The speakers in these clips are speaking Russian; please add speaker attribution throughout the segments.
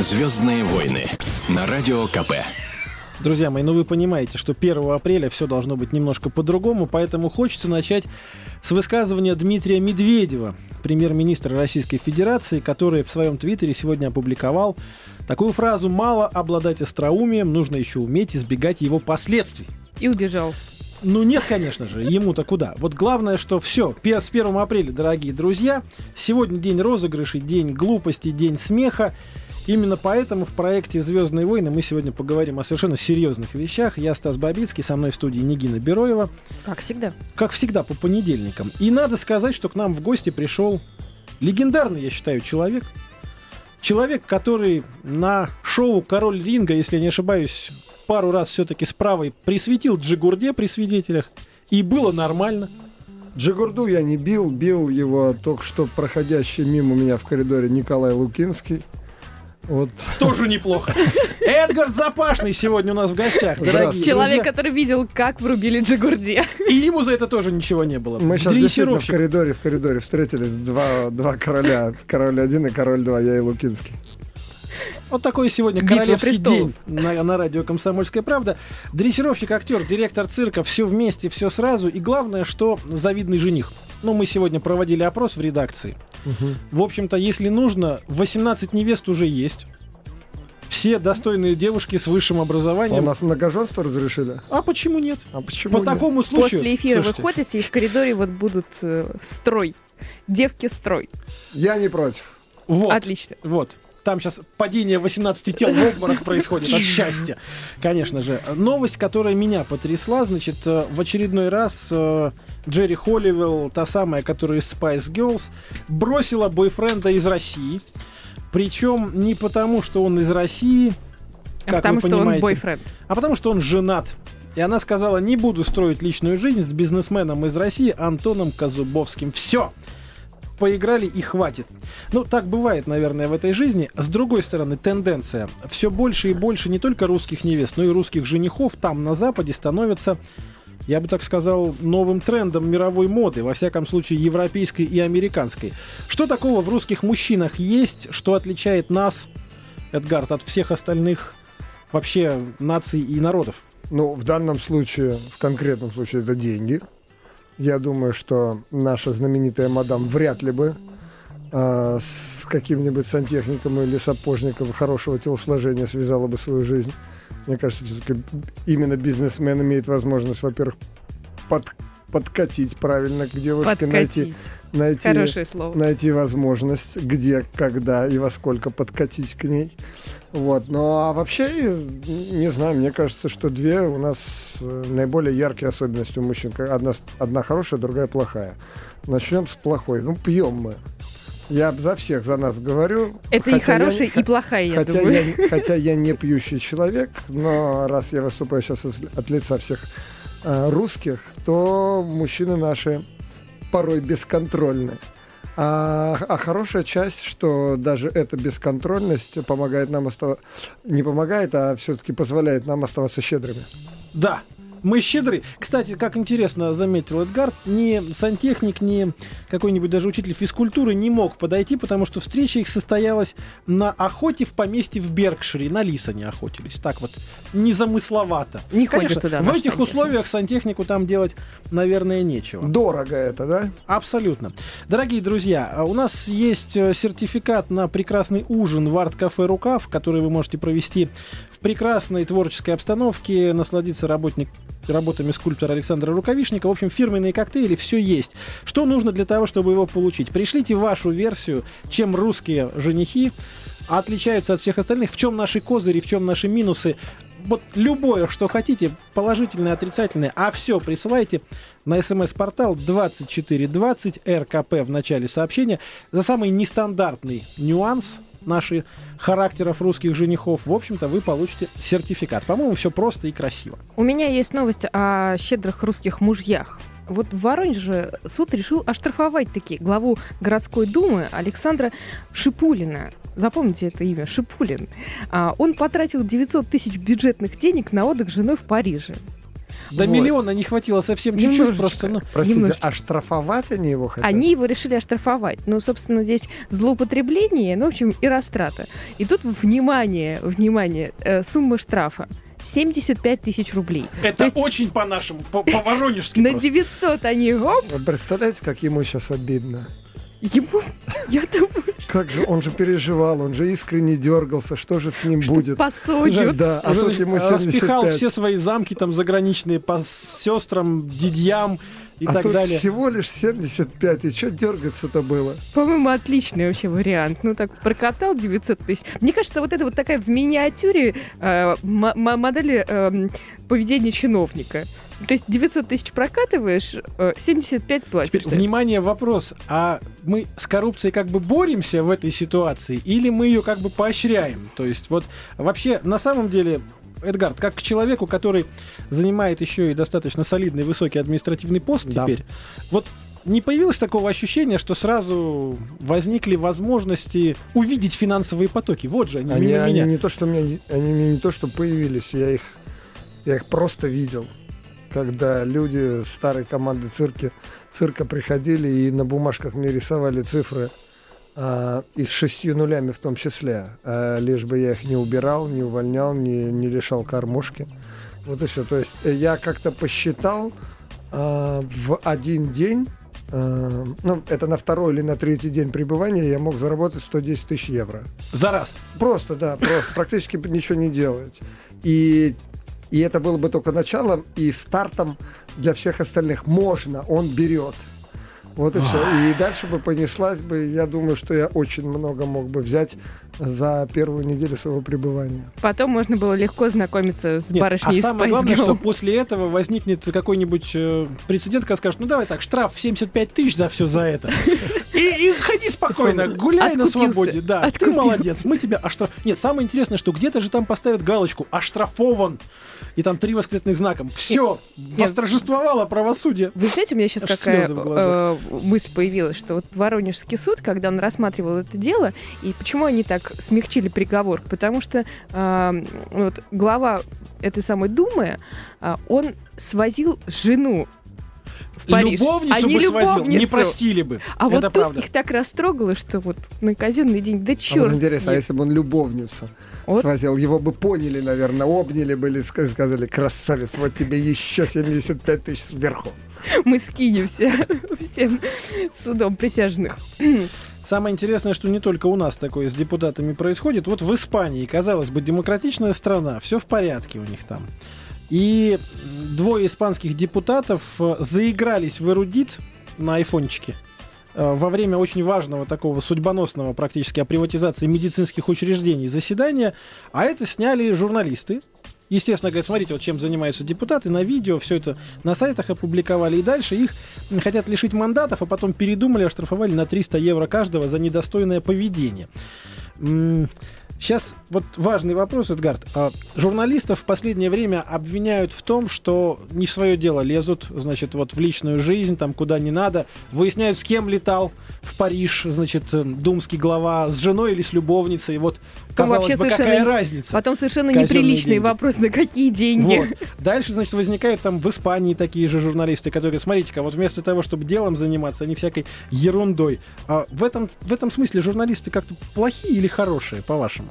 Speaker 1: Звездные войны на радио КП.
Speaker 2: Друзья мои, ну вы понимаете, что 1 апреля все должно быть немножко по-другому, поэтому хочется начать с высказывания Дмитрия Медведева, премьер-министра Российской Федерации, который в своем твиттере сегодня опубликовал такую фразу «Мало обладать остроумием, нужно еще уметь избегать его последствий».
Speaker 3: И убежал.
Speaker 2: Ну нет, конечно же, ему-то куда. Вот главное, что все, с 1 апреля, дорогие друзья, сегодня день розыгрышей, день глупости, день смеха. Именно поэтому в проекте «Звездные войны» мы сегодня поговорим о совершенно серьезных вещах. Я Стас Бабицкий, со мной в студии Нигина Бероева.
Speaker 3: Как всегда.
Speaker 2: Как всегда, по понедельникам. И надо сказать, что к нам в гости пришел легендарный, я считаю, человек. Человек, который на шоу «Король ринга», если не ошибаюсь, пару раз все-таки с правой присветил Джигурде при свидетелях. И было нормально.
Speaker 4: Джигурду я не бил, бил его только что проходящий мимо меня в коридоре Николай Лукинский.
Speaker 2: Вот. Тоже неплохо. Эдгар Запашный сегодня у нас в гостях, дорогие
Speaker 3: Человек, друзья. который видел, как врубили Джигурде.
Speaker 2: И ему за это тоже ничего не было.
Speaker 4: Мы сейчас действительно в коридоре, в коридоре встретились два, два короля. Король один и король два, я и Лукинский.
Speaker 2: Вот такой сегодня Битва королевский день на, на радио «Комсомольская правда». Дрессировщик, актер, директор цирка, все вместе, все сразу. И главное, что завидный жених. Ну, мы сегодня проводили опрос в редакции. Угу. В общем-то, если нужно, 18 невест уже есть. Все достойные девушки с высшим образованием. А
Speaker 4: у нас многоженство разрешили?
Speaker 2: А почему нет?
Speaker 4: А почему
Speaker 2: По
Speaker 4: нет?
Speaker 2: такому случаю.
Speaker 3: После эфира Слушайте. вы ходите, и в коридоре вот будут э, строй. Девки строй.
Speaker 4: Я не против.
Speaker 3: Вот. Отлично.
Speaker 2: Вот. Там сейчас падение 18 тел в обморок происходит от счастья. Конечно же. Новость, которая меня потрясла, значит, э, в очередной раз э, Джерри Холливелл, та самая, которая из Spice Girls, бросила бойфренда из России. Причем не потому, что он из России,
Speaker 3: а как потому, вы понимаете, что он бойфренд.
Speaker 2: а потому, что он женат. И она сказала, не буду строить личную жизнь с бизнесменом из России Антоном Казубовским. Все поиграли и хватит. Ну, так бывает, наверное, в этой жизни. С другой стороны, тенденция. Все больше и больше не только русских невест, но и русских женихов там, на Западе, становятся я бы так сказал, новым трендом мировой моды, во всяком случае европейской и американской. Что такого в русских мужчинах есть, что отличает нас, Эдгард, от всех остальных вообще наций и народов?
Speaker 4: Ну, в данном случае, в конкретном случае, это деньги. Я думаю, что наша знаменитая мадам вряд ли бы э, с каким-нибудь сантехником или сапожником хорошего телосложения связала бы свою жизнь. Мне кажется, все-таки именно бизнесмен имеет возможность, во-первых, под, подкатить правильно к девушке, найти, найти, найти возможность, где, когда и во сколько подкатить к ней. Вот. Ну а вообще, не знаю, мне кажется, что две у нас э, наиболее яркие особенности у мужчин. Одна, одна хорошая, другая плохая. Начнем с плохой. Ну, пьем мы. Я за всех за нас говорю.
Speaker 3: Это и хорошая, я, и плохая, я
Speaker 4: хотя
Speaker 3: думаю.
Speaker 4: Я, хотя я не пьющий человек, но раз я выступаю сейчас от лица всех э, русских, то мужчины наши порой бесконтрольны. А, а хорошая часть, что даже эта бесконтрольность помогает нам оставаться... Не помогает, а все-таки позволяет нам оставаться щедрыми.
Speaker 2: Да, мы щедры. Кстати, как интересно заметил Эдгард, ни сантехник, ни какой-нибудь даже учитель физкультуры не мог подойти, потому что встреча их состоялась на охоте в поместье в Беркшире. На лиса не охотились. Так вот, незамысловато.
Speaker 3: Не Конечно, туда.
Speaker 2: В этих сантехник. условиях сантехнику там делать, наверное, нечего.
Speaker 4: Дорого это, да?
Speaker 2: Абсолютно. Дорогие друзья, у нас есть э, сертификат на прекрасный ужин в арт-кафе «Рукав», который вы можете провести прекрасной творческой обстановке, насладиться работник работами скульптора Александра Рукавишника. В общем, фирменные коктейли, все есть. Что нужно для того, чтобы его получить? Пришлите вашу версию, чем русские женихи отличаются от всех остальных, в чем наши козыри, в чем наши минусы. Вот любое, что хотите, положительное, отрицательное, а все присылайте на смс-портал 2420 РКП в начале сообщения за самый нестандартный нюанс наших характеров русских женихов, в общем-то, вы получите сертификат. По-моему, все просто и красиво.
Speaker 3: У меня есть новость о щедрых русских мужьях. Вот в Воронеже суд решил оштрафовать таки главу городской думы Александра Шипулина. Запомните это имя, Шипулин. А, он потратил 900 тысяч бюджетных денег на отдых с женой в Париже.
Speaker 2: До
Speaker 3: Вот.
Speaker 2: миллиона не хватило совсем чуть-чуть,
Speaker 3: Немножечко.
Speaker 2: просто, ну,
Speaker 4: Простите,
Speaker 3: Немножечко.
Speaker 4: а штрафовать они его хотят?
Speaker 3: Они его решили оштрафовать. Ну, собственно, здесь злоупотребление, ну, в общем, и растрата. И тут, внимание, внимание, э, сумма штрафа. 75 тысяч рублей.
Speaker 2: это
Speaker 3: То есть
Speaker 2: очень по-нашему, по- по-воронежски
Speaker 3: на
Speaker 2: просто.
Speaker 3: 900 они, оп,
Speaker 4: Вы представляете, как ему сейчас обидно?
Speaker 3: Ему, я думаю,
Speaker 4: Как же, он же переживал, он же искренне дергался, что же с ним будет?
Speaker 3: посудят.
Speaker 4: Да, а тут ему
Speaker 2: распихал
Speaker 4: 75.
Speaker 2: все свои замки там заграничные по сестрам, дядьям и
Speaker 4: а
Speaker 2: так
Speaker 4: тут
Speaker 2: далее.
Speaker 4: всего лишь 75, и что дергаться-то было?
Speaker 3: По-моему, отличный вообще вариант. Ну, так прокатал 900 тысяч. Мне кажется, вот это вот такая в миниатюре э, модель эм, поведения чиновника. То есть 900 тысяч прокатываешь, э, 75 платишь.
Speaker 2: Теперь, внимание, вопрос. А мы с коррупцией как бы боремся в этой ситуации или мы ее как бы поощряем? То есть вот вообще на самом деле Эдгард, как к человеку, который занимает еще и достаточно солидный высокий административный пост
Speaker 4: Да.
Speaker 2: теперь, вот не появилось такого ощущения, что сразу возникли возможности увидеть финансовые потоки? Вот же они,
Speaker 4: Они,
Speaker 2: мимо
Speaker 4: они
Speaker 2: меня.
Speaker 4: не то, что мне, не- они мне не то, что появились, я их, я их просто видел, когда люди старой команды цирки, цирка приходили и на бумажках мне рисовали цифры а, и с шестью нулями в том числе, а, лишь бы я их не убирал, не увольнял, не, не лишал кормушки. Вот и все. То есть э, я как-то посчитал а, в один день, а, ну, это на второй или на третий день пребывания я мог заработать 110 тысяч евро.
Speaker 2: За раз.
Speaker 4: Просто, да, просто практически ничего не делать. И, и это было бы только началом и стартом для всех остальных. Можно, он берет. Вот и все. И дальше бы понеслась бы, я думаю, что я очень много мог бы взять за первую неделю своего пребывания.
Speaker 3: Потом можно было легко знакомиться с
Speaker 2: Нет,
Speaker 3: барышней
Speaker 2: а
Speaker 3: из
Speaker 2: самое
Speaker 3: Spice
Speaker 2: главное,
Speaker 3: Girl.
Speaker 2: что после этого возникнет какой-нибудь э, прецедент, когда скажут, ну давай так, штраф в 75 тысяч за все за это. И, и ходи спокойно, гуляй на
Speaker 3: Откупился.
Speaker 2: свободе. Да, ты
Speaker 3: Откупился.
Speaker 2: молодец, мы тебя оштраф... Нет, самое интересное, что где-то же там поставят галочку «Оштрафован». И там три восклицательных знака. Все, восторжествовало правосудие.
Speaker 3: Вы знаете, у меня сейчас
Speaker 2: Аж
Speaker 3: какая
Speaker 2: слезы в глазах.
Speaker 3: э, мысль появилась, что вот Воронежский суд, когда он рассматривал это дело, и почему они так смягчили приговор? Потому что э, вот глава этой самой Думы, э, он свозил жену в Париж,
Speaker 2: Любовницу
Speaker 3: а не
Speaker 2: бы свозил, не
Speaker 3: любовницу.
Speaker 2: простили бы.
Speaker 3: А
Speaker 2: Это
Speaker 3: вот тут
Speaker 2: правда.
Speaker 3: их так растрогало, что вот на казенный день, да
Speaker 4: А
Speaker 3: черт.
Speaker 4: вот интересно, а если бы он любовницу
Speaker 3: Вот.
Speaker 4: свозил, его бы поняли, наверное, обняли бы или ска- сказали, красавец, вот тебе еще 75 тысяч сверху.
Speaker 3: Мы скинемся всем судом присяжных.
Speaker 2: Самое интересное, что не только у нас такое с депутатами происходит. Вот в Испании, казалось бы, демократичная страна, все в порядке у них там. И двое испанских депутатов э, заигрались в эрудит на айфончике во время очень важного такого судьбоносного практически о приватизации медицинских учреждений заседания, а это сняли журналисты. Естественно, говорят, смотрите, вот чем занимаются депутаты, на видео, все это на сайтах опубликовали, и дальше их хотят лишить мандатов, а потом передумали, оштрафовали на 300 евро каждого за недостойное поведение. Сейчас вот важный вопрос, Эдгард. А, Журналистов в последнее время обвиняют в том, что не в свое дело лезут, значит, вот в личную жизнь, там куда не надо, выясняют, с кем летал в Париж, значит, э, думский глава, с женой или с любовницей. Вот, казалось
Speaker 3: вообще
Speaker 2: бы, какая
Speaker 3: совершенно-
Speaker 2: разница?
Speaker 3: Потом совершенно
Speaker 2: Казенные
Speaker 3: неприличный
Speaker 2: деньги.
Speaker 3: вопрос, на какие деньги.
Speaker 2: Вот. Дальше, значит, возникают там в Испании такие же журналисты, которые, смотрите-ка, вот вместо того, чтобы делом заниматься, они всякой ерундой. А в, этом, в этом смысле журналисты как-то плохие или хорошие, по-вашему?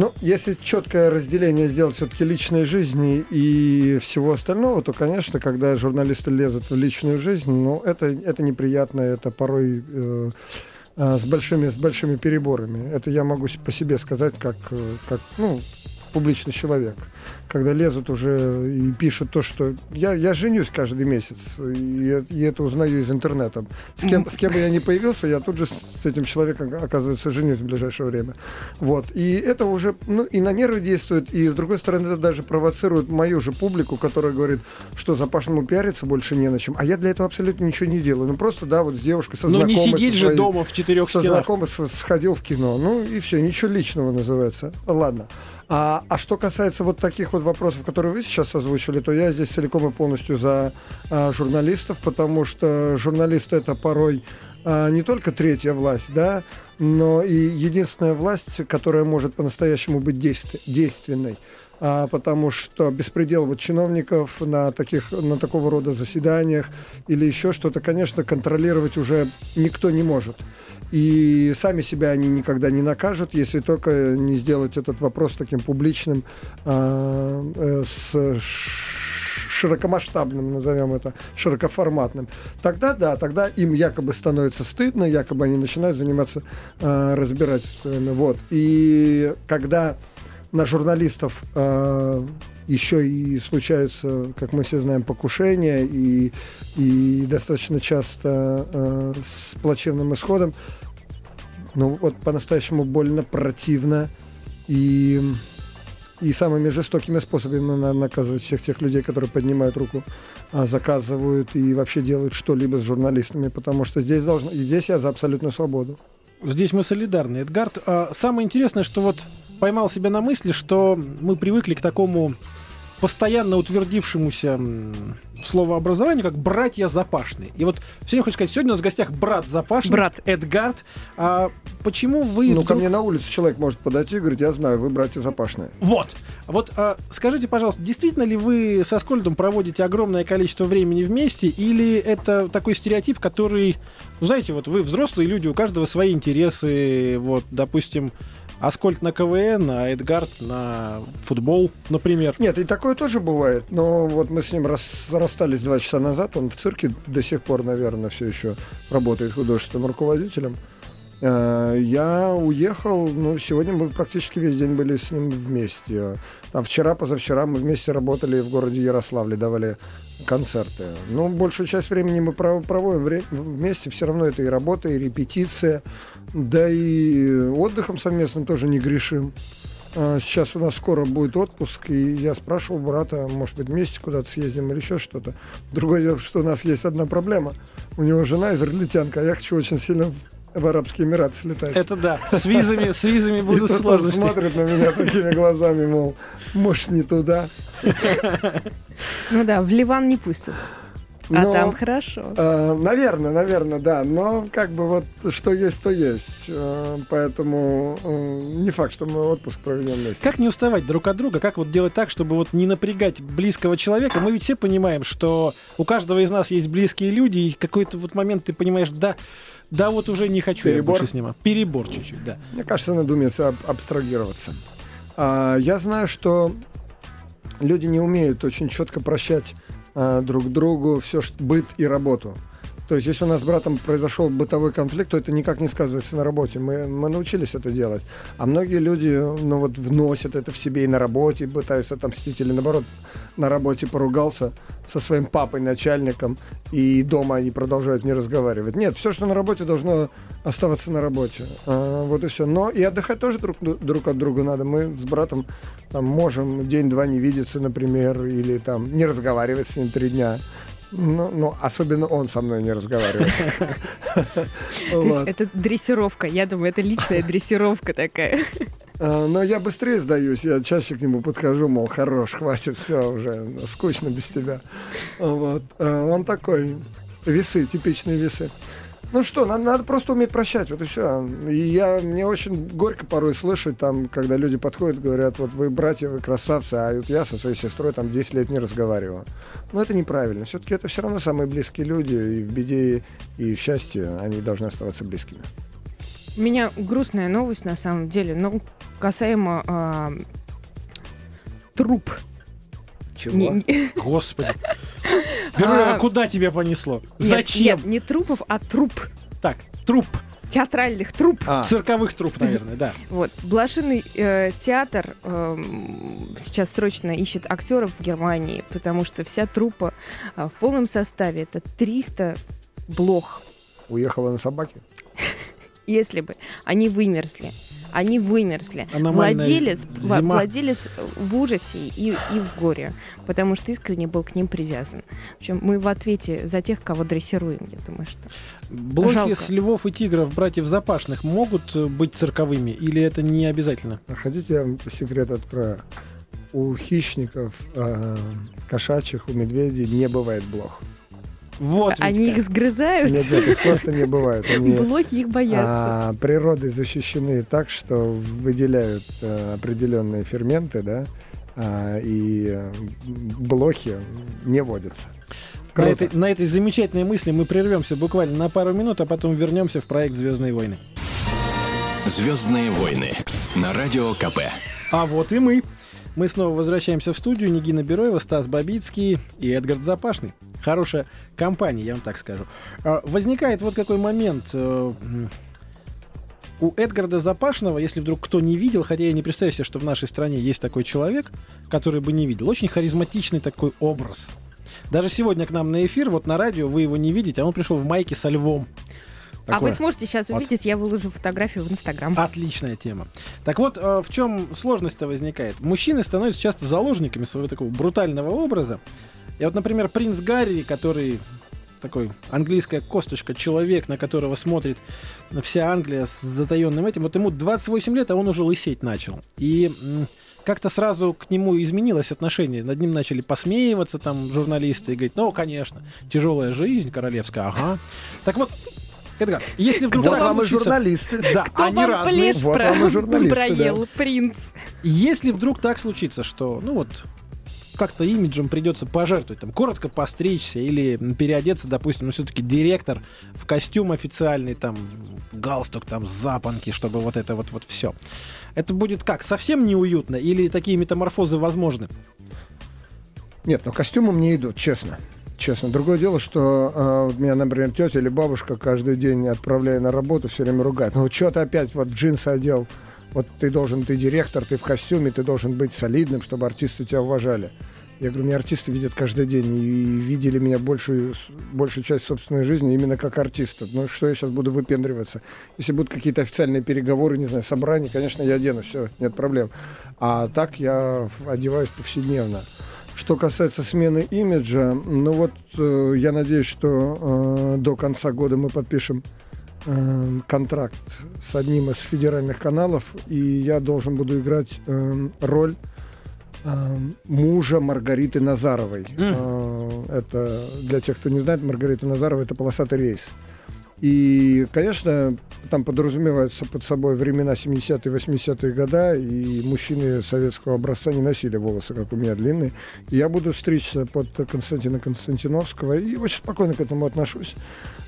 Speaker 4: Ну, если четкое разделение сделать все-таки личной жизни и всего остального, то, конечно, когда журналисты лезут в личную жизнь, ну, это, это неприятно, это порой э, э, с, большими, с большими переборами. Это я могу по себе сказать, как, э, как ну, публичный человек. Когда лезут уже и пишут то, что... Я, я женюсь каждый месяц, и, и это узнаю из интернета. С кем, с кем бы я ни появился, я тут же с этим человеком, оказывается, женюсь в ближайшее время. Вот. И это уже, ну, и на нервы действует, и с другой стороны, это даже провоцирует мою же публику, которая говорит, что Запашному пиариться больше не на чем. А я для этого абсолютно ничего не делаю. Ну, просто, да, вот с девушкой, со
Speaker 2: не
Speaker 4: знакомой,
Speaker 2: сидеть
Speaker 4: со
Speaker 2: же
Speaker 4: своей-
Speaker 2: дома в четырех
Speaker 4: со
Speaker 2: стенах.
Speaker 4: знакомый с- сходил в кино. Ну и все, ничего личного называется. Ладно. А, а что касается вот таких вот вопросов, которые вы сейчас озвучили, то я здесь целиком и полностью за а, журналистов, потому что журналисты это порой а, не только третья власть, да, но и единственная власть, которая может по-настоящему быть действ- действенной. а, потому что беспредел вот чиновников на, таких, на такого рода заседаниях или еще что-то, конечно, контролировать уже никто не может. И сами себя они никогда не накажут, если только не сделать этот вопрос таким публичным, а, э, с широкомасштабным, назовем это, широкоформатным, тогда да, тогда им якобы становится стыдно, якобы они начинают заниматься э, разбирательствами. Вот. И когда на журналистов э, еще и случаются, как мы все знаем, покушения и, и достаточно часто э, с плачевным исходом, ну вот по-настоящему больно, противно и и самыми жестокими способами наказывать всех тех людей, которые поднимают руку, а, заказывают и вообще делают что-либо с журналистами, потому что здесь должно, и здесь я за абсолютную свободу.
Speaker 2: Здесь мы солидарны. Эдгард, а самое интересное, что вот поймал себя на мысли, что мы привыкли к такому постоянно утвердившемуся словообразованию, как братья Запашные. И вот время хочу сказать, сегодня у нас в гостях брат Запашный,
Speaker 3: брат.
Speaker 2: Эдгард. А почему вы...
Speaker 4: Ну,
Speaker 2: вдруг...
Speaker 4: ко мне на улице человек может подойти и говорить, я знаю, вы братья Запашные.
Speaker 2: Вот. Вот а, скажите, пожалуйста, действительно ли вы со Скольдом проводите огромное количество времени вместе, или это такой стереотип, который, ну, знаете, вот вы взрослые люди, у каждого свои интересы, вот, допустим, Аскольд на КВН, а Эдгард на футбол, например.
Speaker 4: Нет, и такое тоже бывает. Но вот мы с ним рас, расстались два часа назад. Он в цирке до сих пор, наверное, все еще работает художественным руководителем. Э, я уехал, ну, сегодня мы практически весь день были с ним вместе. Там вчера, позавчера мы вместе работали в городе Ярославле, давали концерты. Ну, большую часть времени мы проводим вместе, все равно это и работа, и репетиция. Да и отдыхом совместным тоже не грешим. А, сейчас у нас скоро будет отпуск, и я спрашивал брата, может быть, вместе куда-то съездим или еще что-то. Другое дело, что у нас есть одна проблема. У него жена израильтянка, а я хочу очень сильно в Арабские Эмираты слетать.
Speaker 2: Это да. С визами, с визами будут
Speaker 4: и
Speaker 2: сложности.
Speaker 4: смотрит на меня такими глазами, мол, может, не туда.
Speaker 3: Ну да, в Ливан не пустят. А Но, там хорошо.
Speaker 4: Э, наверное, наверное, да. Но как бы вот что есть, то есть. Э, поэтому э, не факт, что мы отпуск проведем вместе.
Speaker 2: Как не уставать друг от друга? Как вот делать так, чтобы вот не напрягать близкого человека? Мы ведь все понимаем, что у каждого из нас есть близкие люди, и какой-то вот момент ты понимаешь, да, да, вот уже не хочу Перебор. я больше с ним. Перебор чуть-чуть, да.
Speaker 4: Мне кажется, надо уметь аб- абстрагироваться. А, я знаю, что люди не умеют очень четко прощать друг другу все, что, быт и работу. То есть, если у нас с братом произошел бытовой конфликт, то это никак не сказывается на работе. Мы, мы научились это делать. А многие люди, ну вот, вносят это в себе и на работе, пытаются отомстить, или наоборот, на работе поругался со своим папой, начальником, и дома они продолжают не разговаривать. Нет, все, что на работе, должно оставаться на работе. А, вот и все. Но и отдыхать тоже друг, друг от друга надо. Мы с братом там можем день-два не видеться, например, или там не разговаривать с ним три дня. Ну, ну, особенно он со мной не разговаривает.
Speaker 3: Это дрессировка. Я думаю, это личная дрессировка такая.
Speaker 4: А, но я быстрее сдаюсь, я чаще к нему подхожу, мол, хорош, хватит, все уже, скучно без тебя. Вот. А, он такой, весы, типичные весы. Ну что, надо, надо просто уметь прощать, вот и все. И я, мне очень горько порой слышать, там, когда люди подходят, говорят, вот вы братья, вы красавцы, а вот я со своей сестрой там 10 лет не разговариваю. Но это неправильно. Все-таки это все равно самые близкие люди, и в беде, и в счастье они должны оставаться близкими.
Speaker 3: У меня грустная новость на самом деле, но касаемо э, труп.
Speaker 4: Чего? Не, не...
Speaker 2: Господи. А, куда тебя понесло? Зачем?
Speaker 3: Нет, не трупов, а труп.
Speaker 2: Так, труп
Speaker 3: театральных труп.
Speaker 2: А. Цирковых труп, наверное, да.
Speaker 3: Вот. Блошиный э, театр э, сейчас срочно ищет актеров в Германии, потому что вся трупа э, в полном составе это 300 блох.
Speaker 4: Уехала на собаке?
Speaker 3: Если бы. Они вымерзли они вымерзли. Владелец, зима. владелец в ужасе и, и в горе, потому что искренне был к ним привязан. В общем, мы в ответе за тех, кого дрессируем, я думаю, что.
Speaker 2: Блохи Жалко. с львов и тигров, братьев Запашных, могут быть цирковыми или это не обязательно?
Speaker 4: Хотите, я вам секрет открою? У хищников, э, кошачьих, у медведей не бывает блох.
Speaker 3: Вот Они их сгрызают?
Speaker 4: Нет, нет, их просто не бывает. Они,
Speaker 3: Блохи их боятся.
Speaker 4: А, природой защищены так, что выделяют а, определенные ферменты, да, а, и э, блохи не водятся.
Speaker 2: На
Speaker 4: Круто.
Speaker 2: этой, на этой замечательной мысли мы прервемся буквально на пару минут, а потом вернемся в проект Звездные войны.
Speaker 1: Звездные войны на радио КП.
Speaker 2: А вот и мы. Мы снова возвращаемся в студию. Нигина Бероева, Стас Бабицкий и Эдгард Запашный. Хорошая компания, я вам так скажу. А, Возникает вот какой момент. э, У Эдгарда Запашного, если вдруг кто не видел, хотя я не представляю себе, что в нашей стране есть такой человек, который бы не видел. Очень харизматичный такой образ. Даже сегодня к нам на эфир, вот на радио, вы его не видите, а он пришел в майке со львом.
Speaker 3: А вы
Speaker 2: Такое.
Speaker 3: сможете сейчас
Speaker 2: Вот.
Speaker 3: увидеть, я выложу фотографию в Инстаграм.
Speaker 2: Отличная тема. Так вот, э, в чем сложность-то возникает? Мужчины становятся часто заложниками своего такого брутального образа. И вот, например, принц Гарри, который такой английская косточка, человек, на которого смотрит вся Англия с затаенным этим, вот ему 28 лет, а он уже лысеть начал. И как-то сразу к нему изменилось отношение. Над ним начали посмеиваться там журналисты и говорить, ну, конечно, тяжелая жизнь королевская, ага. Так вот, Эдгар, если вдруг
Speaker 4: Вот
Speaker 2: так
Speaker 4: вам и
Speaker 2: случится-
Speaker 4: журналисты.
Speaker 2: Да,
Speaker 3: Кто
Speaker 2: они
Speaker 3: вам
Speaker 2: разные.
Speaker 3: плешь
Speaker 4: Вот
Speaker 3: про-
Speaker 4: вам и журналисты,
Speaker 3: проел, принц?
Speaker 2: Если вдруг так случится, что, ну вот, как-то имиджем придется пожертвовать, там, коротко постричься или переодеться, допустим, ну, все-таки директор в костюм официальный, там, галстук, там, запонки, чтобы вот это вот, вот все. Это будет как, совсем неуютно или такие метаморфозы возможны?
Speaker 4: Нет, ну костюмы мне идут, честно. Честно. Другое дело, что э, меня, например, тетя или бабушка каждый день, отправляя на работу, все время ругает. Ну, что ты опять вот в джинсы одел? Вот ты должен, ты директор, ты в костюме, ты должен быть солидным, чтобы артисты тебя уважали. Я говорю, меня артисты видят каждый день и видели меня большую, большую часть собственной жизни именно как артиста. Ну что я сейчас буду выпендриваться? Если будут какие-то официальные переговоры, не знаю, собрания, конечно, я одену, все, нет проблем. А так я одеваюсь повседневно. Что касается смены имиджа, ну вот э, я надеюсь, что э, до конца года мы подпишем э, контракт с одним из федеральных каналов, и я должен буду играть э, роль э, мужа Маргариты Назаровой. Э, это для тех, кто не знает, Маргарита Назарова это полосатый рейс. И, конечно, там подразумеваются под собой времена 70-е, 80-е года, и мужчины советского образца не носили волосы, как у меня, длинные. И я буду стричься под Константина Константиновского, и очень спокойно к этому отношусь.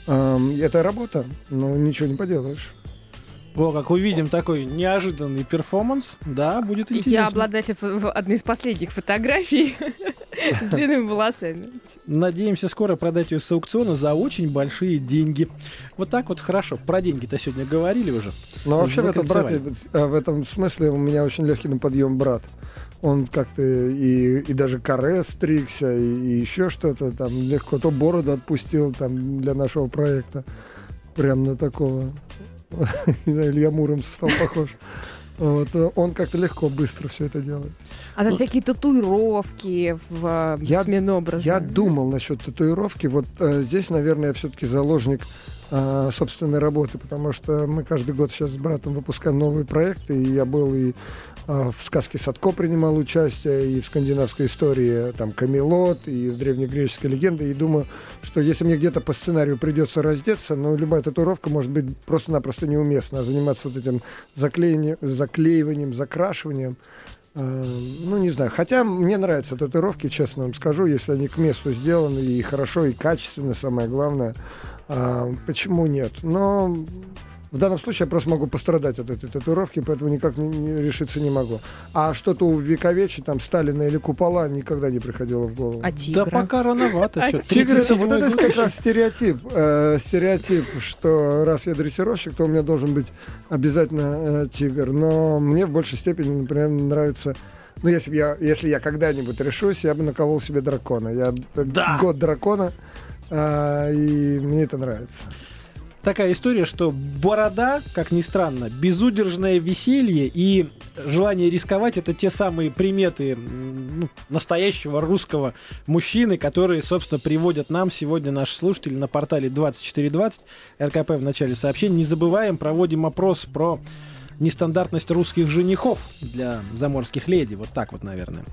Speaker 4: Эм, Это работа, но ничего не поделаешь.
Speaker 2: О, как увидим такой неожиданный перформанс, да, будет интересно.
Speaker 3: Я обладатель одной из последних фотографий с длинными волосами.
Speaker 2: Надеемся скоро продать ее с аукциона за очень большие деньги. Вот так вот хорошо. Про деньги-то сегодня говорили уже.
Speaker 4: Но вообще в этом, брате, в этом смысле у меня очень легкий на подъем брат. Он как-то и, и даже каре стригся, и, и еще что-то там легко. То бороду отпустил там для нашего проекта. Прям на такого. Илья Муромца стал похож. Вот, он как-то легко, быстро все это делает.
Speaker 3: А там всякие татуировки в э,
Speaker 4: Я-
Speaker 3: смену образа.
Speaker 4: Я думал насчет татуировки. Вот э, здесь, наверное, я все-таки заложник э, собственной работы, потому что мы каждый год сейчас с братом выпускаем новые проекты, и я был и э, в сказке Садко принимал участие, и в скандинавской истории там Камелот, и в древнегреческой легенде, и думаю, что если мне где-то по сценарию придется раздеться, ну, любая татуировка может быть просто-напросто неуместна, а заниматься вот этим заклеиванием, заклеиванием, закрашиванием, Э, Ну, не знаю. Хотя мне нравятся татуировки, честно вам скажу, если они к месту сделаны и хорошо, и качественно, самое главное. А, почему нет? Но в данном случае я просто могу пострадать от этой татуировки, поэтому никак не, не решиться не могу. А что-то увековечить, там, Сталина или купола никогда не приходило в голову.
Speaker 3: А
Speaker 2: Да
Speaker 3: тигра?
Speaker 2: пока рановато.
Speaker 3: А
Speaker 4: Тигр, это,
Speaker 2: 37-й
Speaker 4: вот это как раз стереотип. Э, стереотип, что раз я дрессировщик, то у меня должен быть обязательно э, тигр. Но мне в большей степени, например, нравится... Ну, если, я, если я когда-нибудь решусь, я бы наколол себе дракона. Я э,
Speaker 2: Да.
Speaker 4: год дракона, э, и мне это нравится.
Speaker 2: Такая история, что борода, как ни странно, безудержное веселье и желание рисковать это те самые приметы ну, настоящего русского мужчины, которые, собственно, приводят нам сегодня наши слушатели на портале 2420 РКП в начале сообщения. Не забываем, проводим опрос про нестандартность русских женихов для заморских леди. Вот так вот, наверное.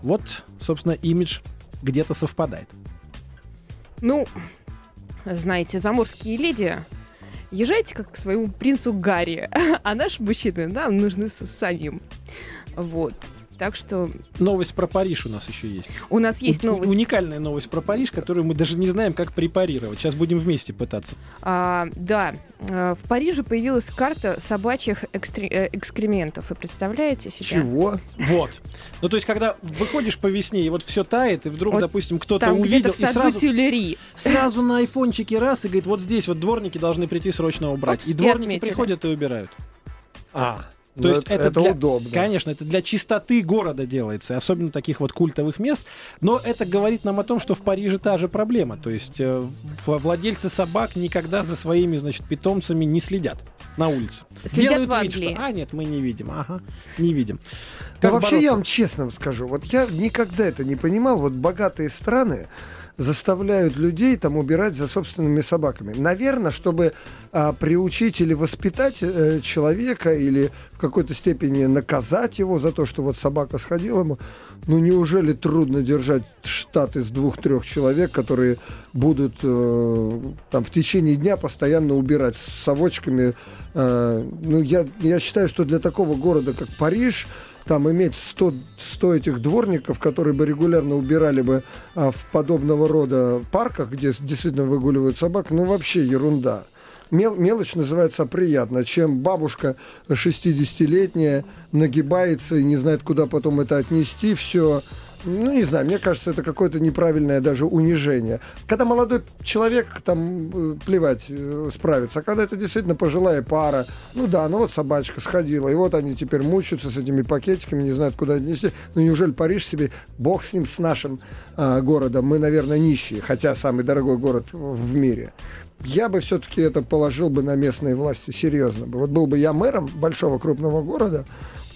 Speaker 2: Вот, собственно, имидж где-то совпадает.
Speaker 3: Ну, знаете, заморские леди, езжайте как к своему принцу Гарри, а наши мужчины нам нужны самим. Вот. Так что
Speaker 2: Новость про Париж у нас еще есть.
Speaker 3: у нас есть
Speaker 2: У-
Speaker 3: новость.
Speaker 2: Уникальная новость про Париж, которую мы даже не знаем, как препарировать. Сейчас будем вместе пытаться.
Speaker 3: А, да, э, в Париже появилась карта собачьих экстре- э, экскрементов. Вы представляете себе?
Speaker 4: Чего?
Speaker 2: Вот. Ну, то есть, когда выходишь по весне, и вот все тает, и вдруг,
Speaker 3: Вот
Speaker 2: допустим, кто-то
Speaker 3: Там
Speaker 2: увидел,
Speaker 3: где-то в
Speaker 2: и сразу,
Speaker 3: Тюлери.
Speaker 2: сразу на айфончике раз, и говорит, вот здесь вот дворники должны прийти срочно убрать.
Speaker 3: Опс,
Speaker 2: и
Speaker 3: и
Speaker 2: дворники
Speaker 3: отметили.
Speaker 2: приходят и убирают.
Speaker 4: А,
Speaker 2: То
Speaker 4: ну
Speaker 2: есть это для-
Speaker 4: удобно.
Speaker 2: Конечно, это для чистоты города делается, особенно таких вот культовых мест. Но это говорит нам о том, что в Париже та же проблема. То есть э, владельцы собак никогда за своими, значит, питомцами не следят на улице.
Speaker 3: Следят
Speaker 2: Делают
Speaker 3: в
Speaker 2: вид,
Speaker 3: Англии.
Speaker 2: что, а нет, мы не видим, ага, не видим.
Speaker 4: Да
Speaker 2: Как
Speaker 4: вообще я
Speaker 2: бороться?
Speaker 4: вам честно скажу, вот я никогда это не понимал, вот богатые страны заставляют людей там убирать за собственными собаками. Наверное, чтобы а, приучить или воспитать э, человека, или в какой-то степени наказать его за то, что вот собака сходила ему. Ну неужели трудно держать штат из двух-трех человек, которые будут э, там в течение дня постоянно убирать с совочками? Э, ну я, я считаю, что для такого города, как Париж, там иметь 100, 100 этих дворников, которые бы регулярно убирали бы а, в подобного рода парках, где действительно выгуливают собак, ну вообще ерунда. Мел- мелочь называется приятно, чем бабушка 60-летняя нагибается и не знает, куда потом это отнести, все. Ну, не знаю, мне кажется, это какое-то неправильное даже унижение. Когда молодой человек, там, э, плевать, э, справится, а когда это действительно пожилая пара, ну да, ну вот собачка сходила, и вот они теперь мучаются с этими пакетиками, не знают, куда отнести. Ну, неужели Париж себе, бог с ним, с нашим а, городом, мы, наверное, нищие, хотя самый дорогой город в мире. Я бы все-таки это положил бы на местные власти, серьезно. Вот был бы я мэром большого крупного города,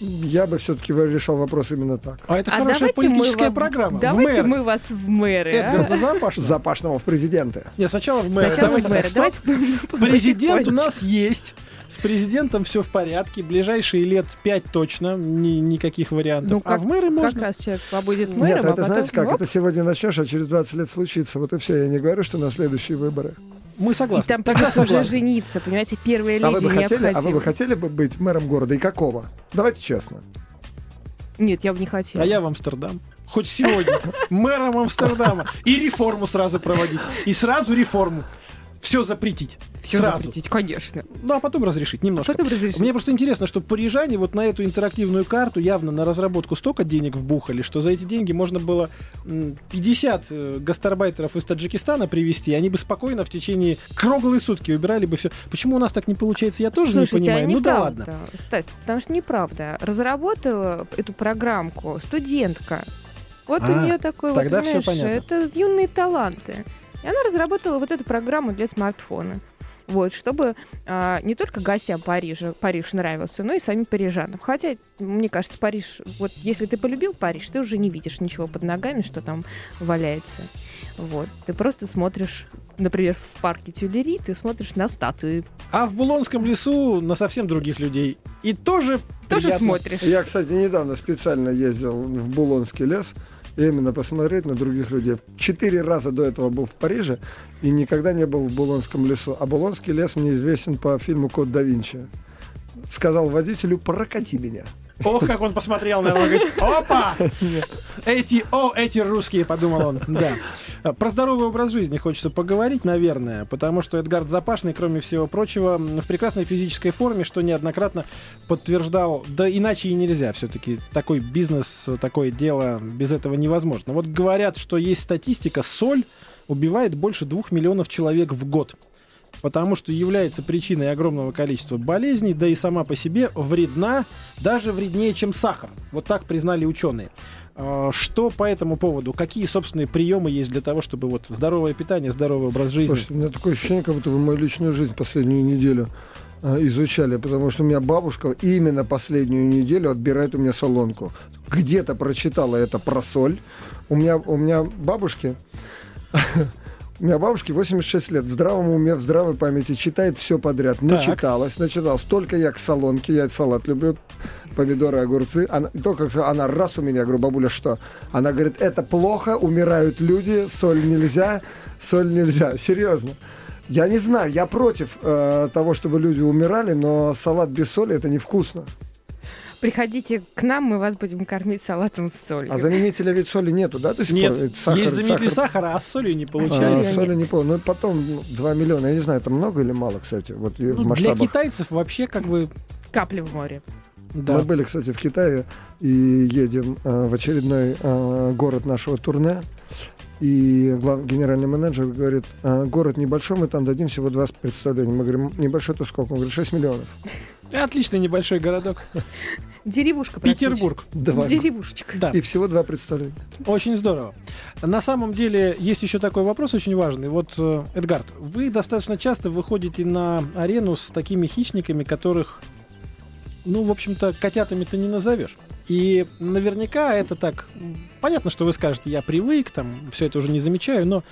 Speaker 4: я бы все-таки решал вопрос именно так.
Speaker 2: А это
Speaker 3: А
Speaker 2: хорошая
Speaker 3: мы
Speaker 2: политическая
Speaker 3: вам-
Speaker 2: программа. В
Speaker 3: Давайте
Speaker 2: мэры.
Speaker 3: мы вас в мэры. а?
Speaker 2: Это Запашного.
Speaker 4: Запашного в президенты.
Speaker 2: Нет, сначала в мэра.
Speaker 3: Сначала в
Speaker 2: Давайте
Speaker 3: мэры.
Speaker 2: так, стоп.
Speaker 3: Давайте
Speaker 2: Президент у нас есть. С президентом все в порядке. Ближайшие лет пять точно. Ни- никаких вариантов.
Speaker 3: Ну,
Speaker 2: а в мэры
Speaker 3: Как
Speaker 2: можно.
Speaker 3: раз человек побудет мэром,
Speaker 4: Нет,
Speaker 3: а
Speaker 4: это
Speaker 3: потом
Speaker 4: знаете как?
Speaker 3: оп,
Speaker 4: Это сегодня начнешь, а через 20 лет случится. Вот и все. Я не говорю, что на следующие выборы.
Speaker 2: Мы
Speaker 3: и
Speaker 2: согласны.
Speaker 3: там
Speaker 2: Тогда
Speaker 3: уже жениться, понимаете, первая
Speaker 4: А вы,
Speaker 3: леди
Speaker 4: бы хотели, а вы бы хотели бы быть мэром города? И какого? Давайте честно.
Speaker 3: Нет, я бы не хотела.
Speaker 2: А я в Амстердам. Хоть сегодня. Мэром Амстердама. И реформу сразу проводить. И сразу реформу. Все запретить.
Speaker 3: Все
Speaker 2: сразу.
Speaker 3: запретить, конечно.
Speaker 2: Ну, а потом разрешить немножко.
Speaker 3: Потом разрешить.
Speaker 2: Мне просто интересно, что парижане вот на эту интерактивную карту явно на разработку столько денег вбухали, что за эти деньги можно было м, 50 э, гастарбайтеров из Таджикистана привести, и они бы спокойно в течение круглые сутки убирали бы все. Почему у нас так не получается, я тоже
Speaker 3: Слушайте,
Speaker 2: не понимаю.
Speaker 3: а
Speaker 2: ну да
Speaker 3: неправда,
Speaker 2: ладно.
Speaker 3: Стась, потому что неправда. Разработала эту программку студентка. Вот
Speaker 2: А,
Speaker 3: у нее такой вот,
Speaker 2: тогда всё
Speaker 3: понимаешь,
Speaker 2: понятно.
Speaker 3: это юные таланты. И она разработала вот эту программу для смартфона. Вот, чтобы а, не только гостям Парижа Париж нравился, но и самим парижанам. Хотя, мне кажется, Париж, вот если ты полюбил Париж, ты уже не видишь ничего под ногами, что там валяется. Вот. Ты просто смотришь, например, в парке Тюлери, ты смотришь на статуи.
Speaker 2: А в Булонском лесу на совсем других людей. И тоже
Speaker 3: Тоже
Speaker 2: приятно.
Speaker 3: смотришь.
Speaker 4: Я, кстати, недавно специально ездил в Булонский лес, именно посмотреть на других людей. Четыре раза до этого был в Париже и никогда не был в Булонском лесу. А Булонский лес мне известен по фильму «Код да Винчи». Сказал водителю, прокати меня.
Speaker 2: Ох, как он посмотрел на него. говорит, Опа! Эти, о, эти русские, подумал он. Да. Про здоровый образ жизни хочется поговорить, наверное, потому что Эдгард Запашный, кроме всего прочего, в прекрасной физической форме, что неоднократно подтверждал, да иначе и нельзя. Все-таки такой бизнес, такое дело, без этого невозможно. Вот говорят, что есть статистика, соль убивает больше двух миллионов человек в год потому что является причиной огромного количества болезней, да и сама по себе вредна, даже вреднее, чем сахар. Вот так признали ученые. А, Что по этому поводу? Какие собственные приемы есть для того, чтобы вот здоровое питание, здоровый образ жизни?
Speaker 4: Слушайте, у меня такое ощущение, как будто вы мою личную жизнь последнюю неделю а, изучали, потому что у меня бабушка именно последнюю неделю отбирает у меня солонку. Где-то прочитала это про соль. У меня, у меня бабушки... У меня бабушке 86 лет, в здравом уме, в здравой памяти, читает все подряд. Начиталась, начиталась. Только я к солонке, я салат люблю, помидоры, огурцы. Она, и только она раз у меня, я говорю, бабуля, что? Она говорит, это плохо, умирают люди, соль нельзя, соль нельзя. Серьезно. Я не знаю, я против э, того, чтобы люди умирали, но салат без соли это невкусно.
Speaker 3: Приходите к нам, мы вас будем кормить салатом с солью.
Speaker 4: А заменителя ведь соли нету, да, до сих
Speaker 2: Нет,
Speaker 4: пор? Сахар-
Speaker 2: есть заменитель
Speaker 4: сахар-
Speaker 2: сахара, а с солью не
Speaker 4: А,
Speaker 2: получается.
Speaker 3: Солью
Speaker 4: соли
Speaker 3: нет.
Speaker 4: не помню. Ну, потом ну, 2 миллиона. Я не знаю, это много или мало, кстати, вот
Speaker 2: Ну,
Speaker 4: в
Speaker 2: для
Speaker 4: масштабах.
Speaker 2: китайцев вообще как бы...
Speaker 3: Капли в море.
Speaker 2: Да.
Speaker 4: Мы были, кстати, в Китае и едем э, в очередной э, город нашего турне. И глав, генеральный менеджер говорит, «А, город небольшой, мы там дадим всего два представления. Мы говорим, небольшой это сколько? Он говорит, 6 миллионов.
Speaker 2: Отличный небольшой городок.
Speaker 3: Деревушка.
Speaker 2: Петербург.
Speaker 4: Два.
Speaker 3: Деревушечка.
Speaker 2: Да,
Speaker 4: И всего два представления.
Speaker 2: очень здорово. На самом деле есть еще такой вопрос очень важный. Вот, э, Эдгард, вы достаточно часто выходите на арену с такими хищниками, которых, ну, в общем-то, котятами-то не назовешь. И наверняка это так... Понятно, что вы скажете, я привык, там, все это уже не замечаю, но...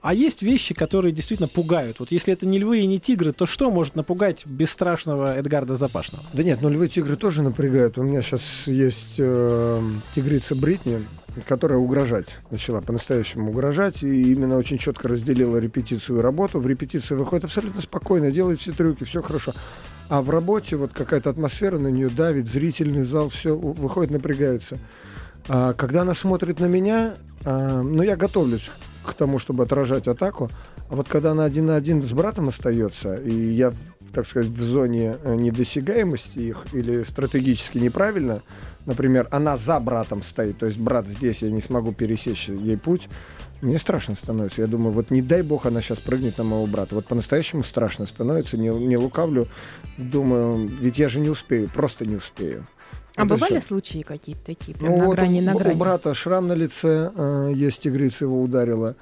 Speaker 2: А есть вещи, которые действительно пугают. Вот если это не львы и не тигры, то что может напугать бесстрашного Эдгарда Запашного?
Speaker 4: Да нет, ну львы тигры тоже напрягают. У меня сейчас есть э, тигрица Бритни, которая угрожать начала, по-настоящему угрожать, и именно очень четко разделила репетицию и работу. В репетиции выходит абсолютно спокойно, делает все трюки, все хорошо. А в работе вот какая-то атмосфера на нее давит, зрительный зал, все выходит, напрягается. А когда она смотрит на меня, а, ну я готовлюсь к тому, чтобы отражать атаку. А вот когда она один на один с братом остается, и я, так сказать, в зоне э, недосягаемости их или стратегически неправильно, например, она за братом стоит, то есть брат здесь, я не смогу пересечь ей путь, мне страшно становится. Я думаю, вот не дай бог она сейчас прыгнет на моего брата. Вот по-настоящему страшно становится, не, не лукавлю. Думаю, ведь я же не успею, просто не успею.
Speaker 3: А
Speaker 4: и
Speaker 3: бывали
Speaker 4: всё.
Speaker 3: случаи какие-то такие, прям
Speaker 4: Ну,
Speaker 3: на
Speaker 4: вот
Speaker 3: грани,
Speaker 4: у,
Speaker 3: на
Speaker 4: у
Speaker 3: грани?
Speaker 4: брата шрам на лице, э, есть тигрица его ударила.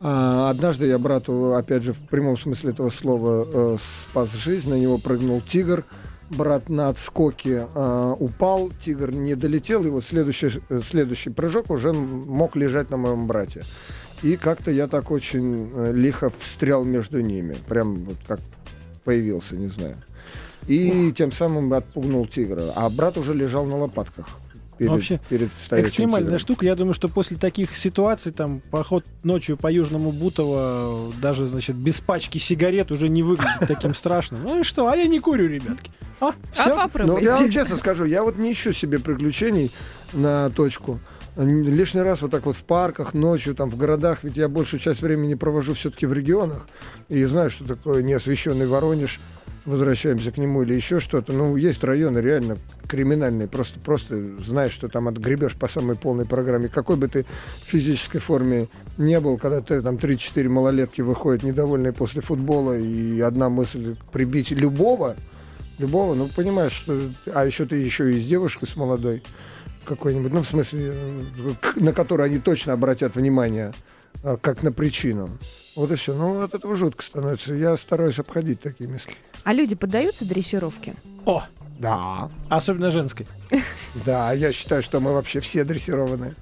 Speaker 4: А однажды я брату, опять же, в прямом смысле этого слова, э, спас жизнь. На него прыгнул тигр. Брат на отскоке э, упал, тигр не долетел, вот следующий, э, следующий прыжок уже мог лежать на моем брате. И как-то я так очень э, лихо встрял между ними. Прям вот как появился, не знаю. И тем самым отпугнул тигра. А брат уже лежал на лопатках. Перед,
Speaker 2: Вообще,
Speaker 4: перед
Speaker 2: Экстремальная
Speaker 4: тигром.
Speaker 2: штука. Я думаю, что после таких ситуаций, там, поход ночью по Южному Бутово, даже, значит, без пачки сигарет уже не выглядит таким страшным. Ну и что? А я не курю, ребятки. А,
Speaker 3: А
Speaker 2: все?
Speaker 4: Ну,
Speaker 3: попробуйте.
Speaker 4: я вам честно скажу, я вот не ищу себе приключений на точку. Лишний раз вот так вот в парках, ночью, там в городах, ведь я большую часть времени провожу все-таки в регионах и знаю, что такое неосвещенный Воронеж, возвращаемся к нему или еще что-то. Ну, есть районы реально криминальные, просто, просто знаешь, что там отгребешь по самой полной программе. Какой бы ты физической форме не был, когда ты там 3-4 малолетки выходят недовольные после футбола, и одна мысль прибить любого, любого, ну, понимаешь, что... А еще ты еще и с девушкой, с молодой какой-нибудь, ну, в смысле, э, на которую они точно обратят внимание, э, как на причину. Вот и все. Ну, от этого жутко становится. Я стараюсь обходить такие мысли.
Speaker 3: А люди поддаются дрессировке?
Speaker 2: О,
Speaker 4: Да.
Speaker 2: особенно женской.
Speaker 4: Да, я считаю, что мы вообще все дрессированные.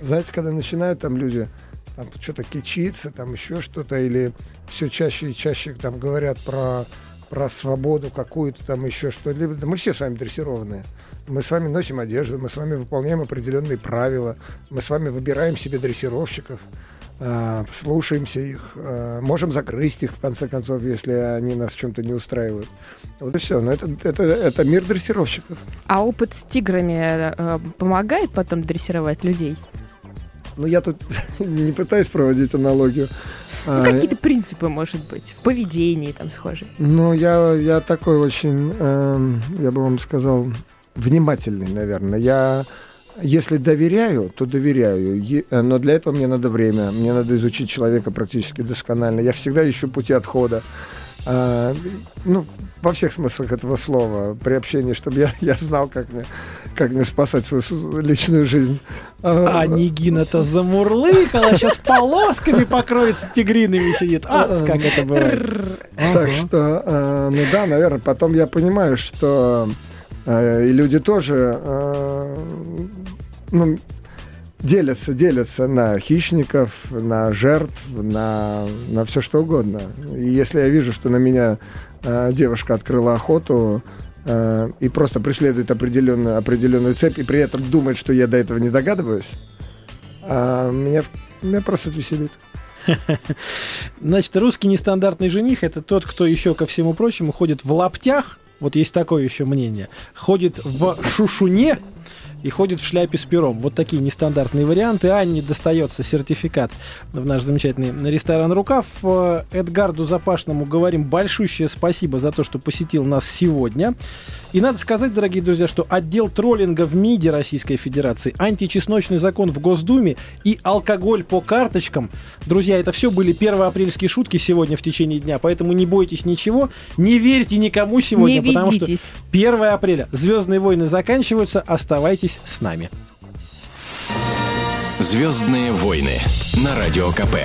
Speaker 4: Знаете, когда начинают там люди там что-то кичиться, там еще что-то, или все чаще и чаще там говорят про, про свободу какую-то, там еще что-либо. Да мы все с вами дрессированные. Мы с вами носим одежду, мы с вами выполняем определенные правила, мы с вами выбираем себе дрессировщиков, слушаемся их, а, можем загрызть их, в конце концов, если они нас чем-то не устраивают. Вот и все. Но это, это, это мир дрессировщиков.
Speaker 3: А опыт с тиграми э, помогает потом дрессировать людей?
Speaker 4: Ну, я тут не пытаюсь проводить аналогию.
Speaker 3: Ну,
Speaker 4: А,
Speaker 3: какие-то принципы, может быть, в поведении там схожие.
Speaker 4: Ну, я, я такой очень, эм, я бы вам сказал, внимательный, наверное. Я, если доверяю, то доверяю. Э, но для этого мне надо время. Мне надо изучить человека практически досконально. Я всегда ищу пути отхода. А, ну, во всех смыслах этого слова, при общении, чтобы я, я знал, как мне, как мне спасать свою личную жизнь.
Speaker 2: А Нигина-то замурлыкала, сейчас полосками покроется тигриными сидит. А, как это бывает.
Speaker 4: Так что, э, ну да, наверное, потом я понимаю, что и люди тоже э, ну, делятся, делятся на хищников, на жертв, на, на все что угодно. И если я вижу, что на меня э, девушка открыла охоту э, и просто преследует определенную, определенную цепь, и при этом думает, что я до этого не догадываюсь, меня, меня просто веселит.
Speaker 2: Значит, русский нестандартный жених это тот, кто еще ко всему прочему ходит в лаптях вот есть такое еще мнение, ходит в шушуне, и ходит в шляпе с пером. Вот такие нестандартные варианты. Анне достается сертификат в наш замечательный ресторан «Рукав». Э, Эдгарду Запашному говорим большущее спасибо за то, что посетил нас сегодня. И надо сказать, дорогие друзья, что отдел троллинга в МИДе Российской Федерации, античесночный закон в Госдуме и алкоголь по карточкам. Друзья, это все были первоапрельские шутки сегодня в течение дня, поэтому не бойтесь ничего, не верьте никому сегодня,
Speaker 3: Не
Speaker 2: потому что
Speaker 3: ведитесь.
Speaker 2: 1 апреля Звездные войны заканчиваются. Оставайтесь с нами.
Speaker 1: Звездные войны на Радио КП.